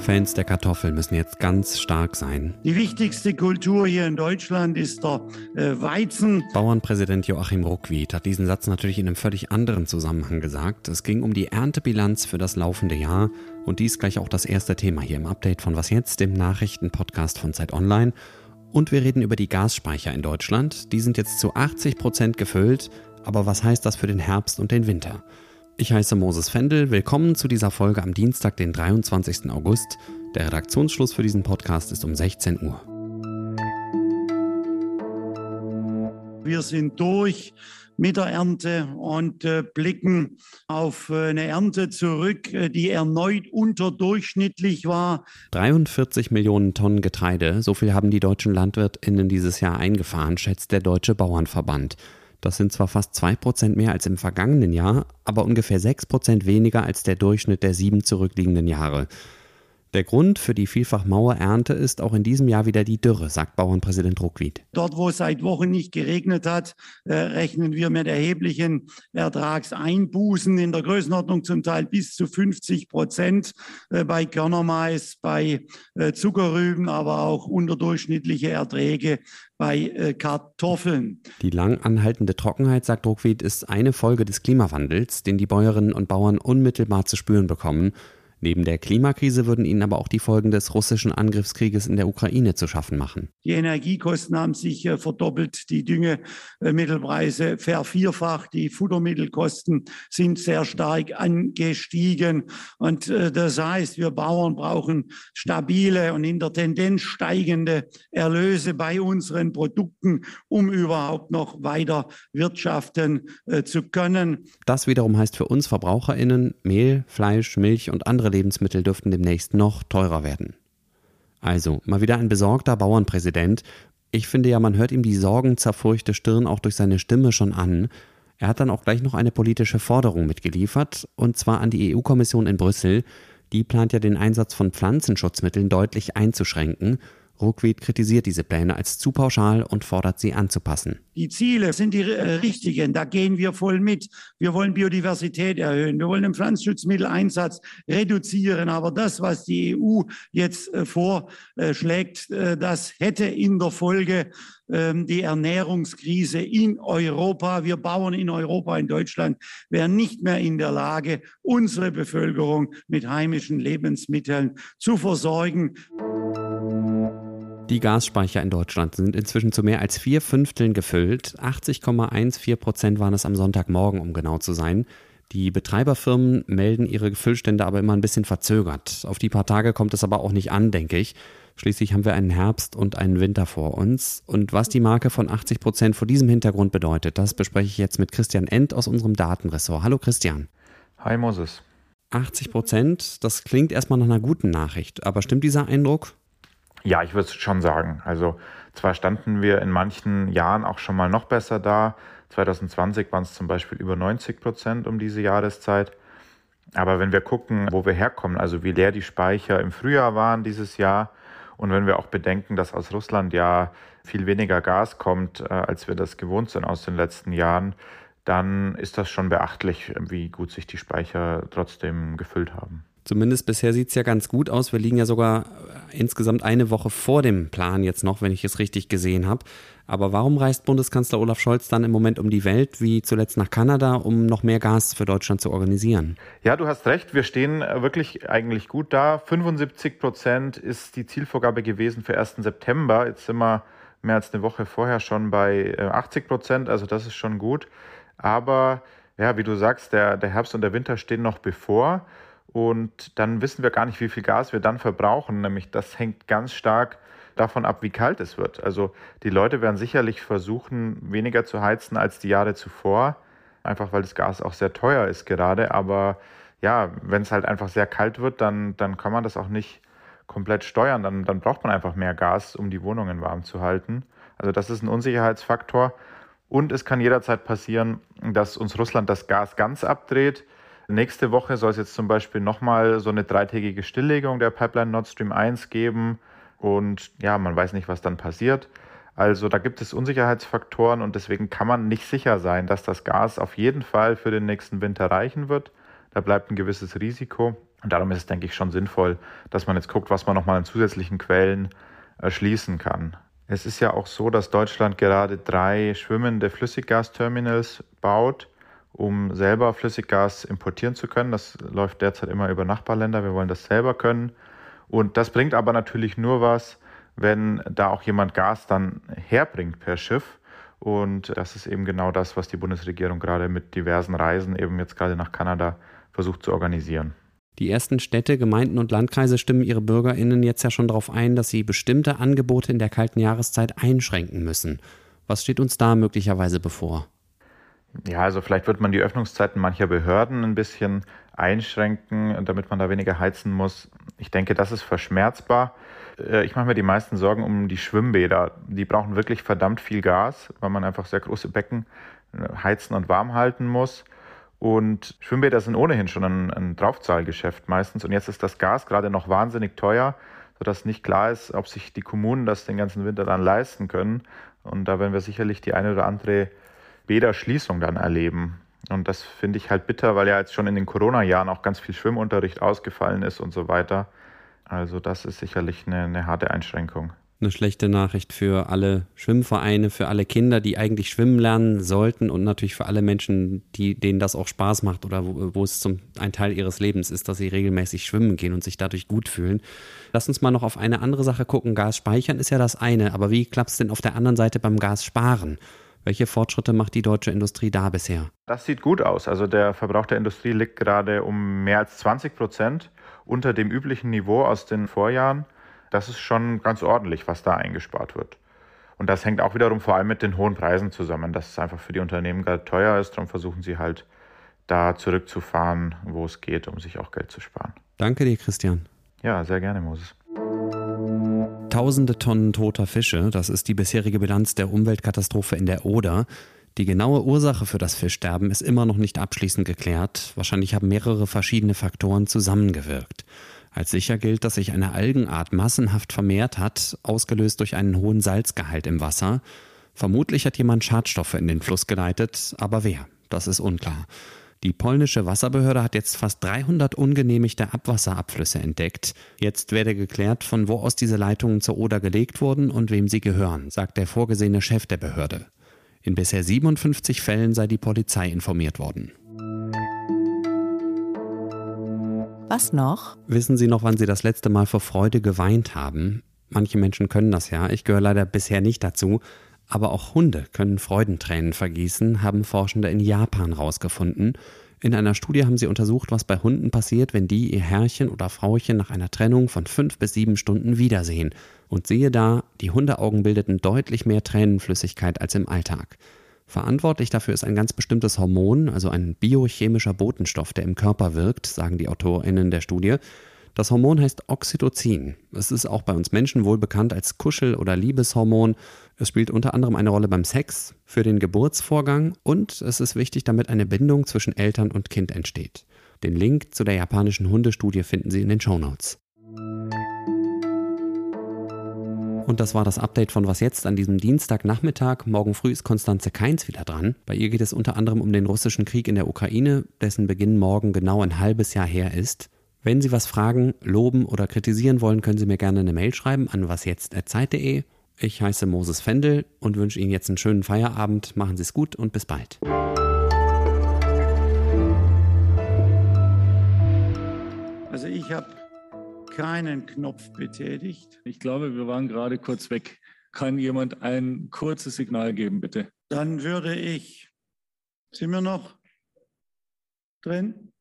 Fans der Kartoffel müssen jetzt ganz stark sein. Die wichtigste Kultur hier in Deutschland ist der äh, Weizen. Bauernpräsident Joachim Ruckwied hat diesen Satz natürlich in einem völlig anderen Zusammenhang gesagt. Es ging um die Erntebilanz für das laufende Jahr und dies gleich auch das erste Thema hier im Update von Was jetzt, dem Nachrichtenpodcast von Zeit Online. Und wir reden über die Gasspeicher in Deutschland. Die sind jetzt zu 80 Prozent gefüllt. Aber was heißt das für den Herbst und den Winter? Ich heiße Moses Fendel. Willkommen zu dieser Folge am Dienstag, den 23. August. Der Redaktionsschluss für diesen Podcast ist um 16 Uhr. Wir sind durch mit der Ernte und äh, blicken auf äh, eine Ernte zurück, äh, die erneut unterdurchschnittlich war. 43 Millionen Tonnen Getreide, so viel haben die deutschen Landwirtinnen dieses Jahr eingefahren, schätzt der Deutsche Bauernverband. Das sind zwar fast 2% mehr als im vergangenen Jahr, aber ungefähr 6% weniger als der Durchschnitt der sieben zurückliegenden Jahre. Der Grund für die vielfach Mauerernte ist auch in diesem Jahr wieder die Dürre, sagt Bauernpräsident Ruckwied. Dort, wo es seit Wochen nicht geregnet hat, äh, rechnen wir mit erheblichen Ertragseinbußen in der Größenordnung zum Teil bis zu 50 Prozent äh, bei Körnermais, bei äh, Zuckerrüben, aber auch unterdurchschnittliche Erträge bei Kartoffeln. Die lang anhaltende Trockenheit, sagt Ruckwied, ist eine Folge des Klimawandels, den die Bäuerinnen und Bauern unmittelbar zu spüren bekommen. Neben der Klimakrise würden ihnen aber auch die Folgen des russischen Angriffskrieges in der Ukraine zu schaffen machen. Die Energiekosten haben sich äh, verdoppelt, die Düngemittelpreise vervierfacht, die Futtermittelkosten sind sehr stark angestiegen. Und äh, das heißt, wir Bauern brauchen stabile und in der Tendenz steigende Erlöse bei unseren Produkten, um überhaupt noch weiter wirtschaften äh, zu können. Das wiederum heißt für uns Verbraucherinnen, Mehl, Fleisch, Milch und andere Lebensmittel dürften demnächst noch teurer werden. Also, mal wieder ein besorgter Bauernpräsident. Ich finde ja, man hört ihm die sorgenzerfurchte Stirn auch durch seine Stimme schon an. Er hat dann auch gleich noch eine politische Forderung mitgeliefert, und zwar an die EU-Kommission in Brüssel. Die plant ja den Einsatz von Pflanzenschutzmitteln deutlich einzuschränken Ruckwied kritisiert diese Pläne als zu pauschal und fordert sie anzupassen. Die Ziele sind die äh, richtigen, da gehen wir voll mit. Wir wollen Biodiversität erhöhen, wir wollen den Pflanzenschutzmitteleinsatz reduzieren, aber das, was die EU jetzt äh, vorschlägt, äh, das hätte in der Folge ähm, die Ernährungskrise in Europa. Wir Bauern in Europa, in Deutschland, wären nicht mehr in der Lage, unsere Bevölkerung mit heimischen Lebensmitteln zu versorgen. Die Gasspeicher in Deutschland sind inzwischen zu mehr als vier Fünfteln gefüllt. 80,14 Prozent waren es am Sonntagmorgen, um genau zu sein. Die Betreiberfirmen melden ihre Füllstände aber immer ein bisschen verzögert. Auf die paar Tage kommt es aber auch nicht an, denke ich. Schließlich haben wir einen Herbst und einen Winter vor uns. Und was die Marke von 80 Prozent vor diesem Hintergrund bedeutet, das bespreche ich jetzt mit Christian End aus unserem Datenressort. Hallo Christian. Hi Moses. 80 Prozent, das klingt erstmal nach einer guten Nachricht. Aber stimmt dieser Eindruck? Ja, ich würde schon sagen. Also zwar standen wir in manchen Jahren auch schon mal noch besser da. 2020 waren es zum Beispiel über 90 Prozent um diese Jahreszeit. Aber wenn wir gucken, wo wir herkommen, also wie leer die Speicher im Frühjahr waren dieses Jahr und wenn wir auch bedenken, dass aus Russland ja viel weniger Gas kommt, äh, als wir das gewohnt sind aus den letzten Jahren, dann ist das schon beachtlich, wie gut sich die Speicher trotzdem gefüllt haben. Zumindest bisher sieht es ja ganz gut aus. Wir liegen ja sogar insgesamt eine Woche vor dem Plan jetzt noch, wenn ich es richtig gesehen habe. Aber warum reist Bundeskanzler Olaf Scholz dann im Moment um die Welt, wie zuletzt nach Kanada, um noch mehr Gas für Deutschland zu organisieren? Ja, du hast recht. Wir stehen äh, wirklich eigentlich gut da. 75 Prozent ist die Zielvorgabe gewesen für 1. September. Jetzt sind wir mehr als eine Woche vorher schon bei 80 äh, Prozent. Also das ist schon gut. Aber ja, wie du sagst, der, der Herbst und der Winter stehen noch bevor. Und dann wissen wir gar nicht, wie viel Gas wir dann verbrauchen. Nämlich das hängt ganz stark davon ab, wie kalt es wird. Also die Leute werden sicherlich versuchen, weniger zu heizen als die Jahre zuvor. Einfach weil das Gas auch sehr teuer ist gerade. Aber ja, wenn es halt einfach sehr kalt wird, dann, dann kann man das auch nicht komplett steuern. Dann, dann braucht man einfach mehr Gas, um die Wohnungen warm zu halten. Also das ist ein Unsicherheitsfaktor. Und es kann jederzeit passieren, dass uns Russland das Gas ganz abdreht Nächste Woche soll es jetzt zum Beispiel nochmal so eine dreitägige Stilllegung der Pipeline Nord Stream 1 geben. Und ja, man weiß nicht, was dann passiert. Also da gibt es Unsicherheitsfaktoren und deswegen kann man nicht sicher sein, dass das Gas auf jeden Fall für den nächsten Winter reichen wird. Da bleibt ein gewisses Risiko. Und darum ist es, denke ich, schon sinnvoll, dass man jetzt guckt, was man nochmal an zusätzlichen Quellen erschließen kann. Es ist ja auch so, dass Deutschland gerade drei schwimmende Flüssiggasterminals baut, um selber Flüssiggas importieren zu können. Das läuft derzeit immer über Nachbarländer. Wir wollen das selber können. Und das bringt aber natürlich nur was, wenn da auch jemand Gas dann herbringt per Schiff. Und das ist eben genau das, was die Bundesregierung gerade mit diversen Reisen eben jetzt gerade nach Kanada versucht zu organisieren. Die ersten Städte, Gemeinden und Landkreise stimmen ihre BürgerInnen jetzt ja schon darauf ein, dass sie bestimmte Angebote in der kalten Jahreszeit einschränken müssen. Was steht uns da möglicherweise bevor? Ja, also vielleicht wird man die Öffnungszeiten mancher Behörden ein bisschen einschränken, damit man da weniger heizen muss. Ich denke, das ist verschmerzbar. Äh, ich mache mir die meisten Sorgen um die Schwimmbäder. Die brauchen wirklich verdammt viel Gas, weil man einfach sehr große Becken äh, heizen und warm halten muss. Und Schwimmbäder sind ohnehin schon ein, ein Draufzahlgeschäft meistens. Und jetzt ist das Gas gerade noch wahnsinnig teuer, sodass nicht klar ist, ob sich die Kommunen das den ganzen Winter dann leisten können. Und da werden wir sicherlich die eine oder andere Bäderschließung dann erleben. Und das finde ich halt bitter, weil ja jetzt schon in den Corona-Jahren auch ganz viel Schwimmunterricht ausgefallen ist und so weiter. Also das ist sicherlich eine, eine harte Einschränkung eine schlechte Nachricht für alle Schwimmvereine, für alle Kinder, die eigentlich schwimmen lernen sollten und natürlich für alle Menschen, die, denen das auch Spaß macht oder wo, wo es zum, ein Teil ihres Lebens ist, dass sie regelmäßig schwimmen gehen und sich dadurch gut fühlen. Lass uns mal noch auf eine andere Sache gucken. Gas speichern ist ja das eine, aber wie klappt es denn auf der anderen Seite beim Gas sparen? Welche Fortschritte macht die deutsche Industrie da bisher? Das sieht gut aus. Also der Verbrauch der Industrie liegt gerade um mehr als 20 Prozent unter dem üblichen Niveau aus den Vorjahren das ist schon ganz ordentlich, was da eingespart wird. Und das hängt auch wiederum vor allem mit den hohen Preisen zusammen, dass es einfach für die Unternehmen gerade teuer ist. Darum versuchen sie halt da zurückzufahren, wo es geht, um sich auch Geld zu sparen. Danke dir, Christian. Ja, sehr gerne, Moses. Tausende Tonnen toter Fische, das ist die bisherige Bilanz der Umweltkatastrophe in der Oder. Die genaue Ursache für das Fischsterben ist immer noch nicht abschließend geklärt. Wahrscheinlich haben mehrere verschiedene Faktoren zusammengewirkt. Als sicher gilt, dass sich eine Algenart massenhaft vermehrt hat, ausgelöst durch einen hohen Salzgehalt im Wasser. Vermutlich hat jemand Schadstoffe in den Fluss geleitet, aber wer? Das ist unklar. Die polnische Wasserbehörde hat jetzt fast 300 ungenehmigte Abwasserabflüsse entdeckt. Jetzt werde geklärt, von wo aus diese Leitungen zur Oder gelegt wurden und wem sie gehören, sagt der vorgesehene Chef der Behörde. In bisher 57 Fällen sei die Polizei informiert worden. Was noch? Wissen Sie noch, wann Sie das letzte Mal vor Freude geweint haben? Manche Menschen können das ja, ich gehöre leider bisher nicht dazu. Aber auch Hunde können Freudentränen vergießen, haben Forschende in Japan rausgefunden. In einer Studie haben sie untersucht, was bei Hunden passiert, wenn die ihr Herrchen oder Frauchen nach einer Trennung von fünf bis sieben Stunden wiedersehen. Und siehe da, die Hundeaugen bildeten deutlich mehr Tränenflüssigkeit als im Alltag. Verantwortlich dafür ist ein ganz bestimmtes Hormon, also ein biochemischer Botenstoff, der im Körper wirkt, sagen die AutorInnen der Studie. Das Hormon heißt Oxytocin. Es ist auch bei uns Menschen wohl bekannt als Kuschel- oder Liebeshormon. Es spielt unter anderem eine Rolle beim Sex, für den Geburtsvorgang und es ist wichtig, damit eine Bindung zwischen Eltern und Kind entsteht. Den Link zu der japanischen Hundestudie finden Sie in den Show Notes. Und das war das Update von Was jetzt an diesem Dienstagnachmittag. Morgen früh ist Konstanze Keins wieder dran. Bei ihr geht es unter anderem um den russischen Krieg in der Ukraine, dessen Beginn morgen genau ein halbes Jahr her ist. Wenn Sie was fragen, loben oder kritisieren wollen, können Sie mir gerne eine Mail schreiben an wasjetzt.zeit.de. Ich heiße Moses Fendel und wünsche Ihnen jetzt einen schönen Feierabend. Machen Sie es gut und bis bald. Also ich habe keinen Knopf betätigt. Ich glaube, wir waren gerade kurz weg. Kann jemand ein kurzes Signal geben, bitte? Dann würde ich, sind wir noch drin?